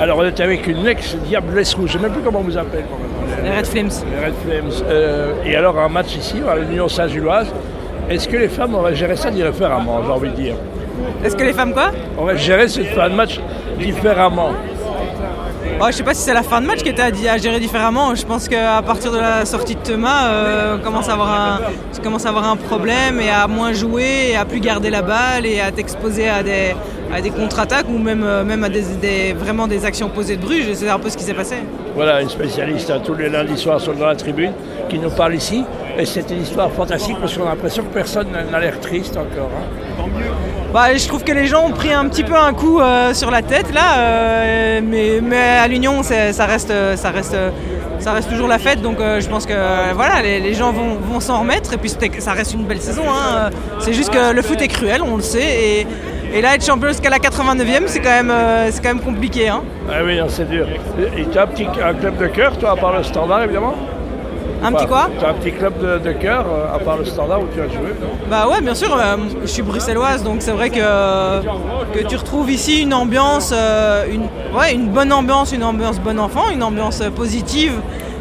Alors on est avec une ex-Diablesse Rouge, je ne sais même plus comment vous appelez. Les Red Flames. Les Red Flames. Euh, et alors un match ici, à l'Union Saint-Gilloise, est-ce que les femmes auraient géré ça différemment, j'ai envie de dire Est-ce que les femmes quoi Auraient géré cette fin de match différemment Oh, je sais pas si c'est la fin de match qui était à, gérer différemment. Je pense qu'à partir de la sortie de Thomas, euh, on commence à avoir un, tu commences à avoir un problème et à moins jouer et à plus garder la balle et à t'exposer à des, à des contre-attaques ou même, euh, même à des, des- vraiment des actions posées de Bruges. C'est un peu ce qui s'est passé. Voilà, une spécialiste hein, tous les lundis soirs dans la tribune qui nous parle ici. Et c'est une histoire fantastique parce qu'on a l'impression que personne n'a l'air triste encore. hein. Bah, je trouve que les gens ont pris un petit peu un coup euh, sur la tête là, euh, mais, mais à l'Union ça reste, ça, reste, ça reste toujours la fête, donc euh, je pense que voilà, les, les gens vont, vont s'en remettre et puis ça reste une belle saison. hein. C'est juste que le foot est cruel, on le sait, et, et là être champion jusqu'à la 89e c'est quand, même, euh, c'est quand même compliqué. Hein. Ah oui, non, c'est dur. Et tu as un petit un club de cœur, toi, à part le standard évidemment? Un petit quoi? Tu as un petit club de, de cœur, euh, à part le standard où tu as joué Bah ouais, bien sûr, euh, je suis bruxelloise, donc c'est vrai que, que tu retrouves ici une ambiance, euh, une, ouais, une bonne ambiance, une ambiance bon enfant, une ambiance positive,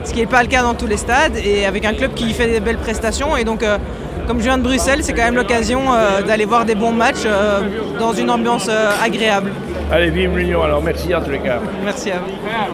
ce qui n'est pas le cas dans tous les stades, et avec un club qui fait des belles prestations. Et donc, euh, comme je viens de Bruxelles, c'est quand même l'occasion euh, d'aller voir des bons matchs euh, dans une ambiance agréable. Allez, vive l'Union alors, merci en tous les cas. Merci à vous.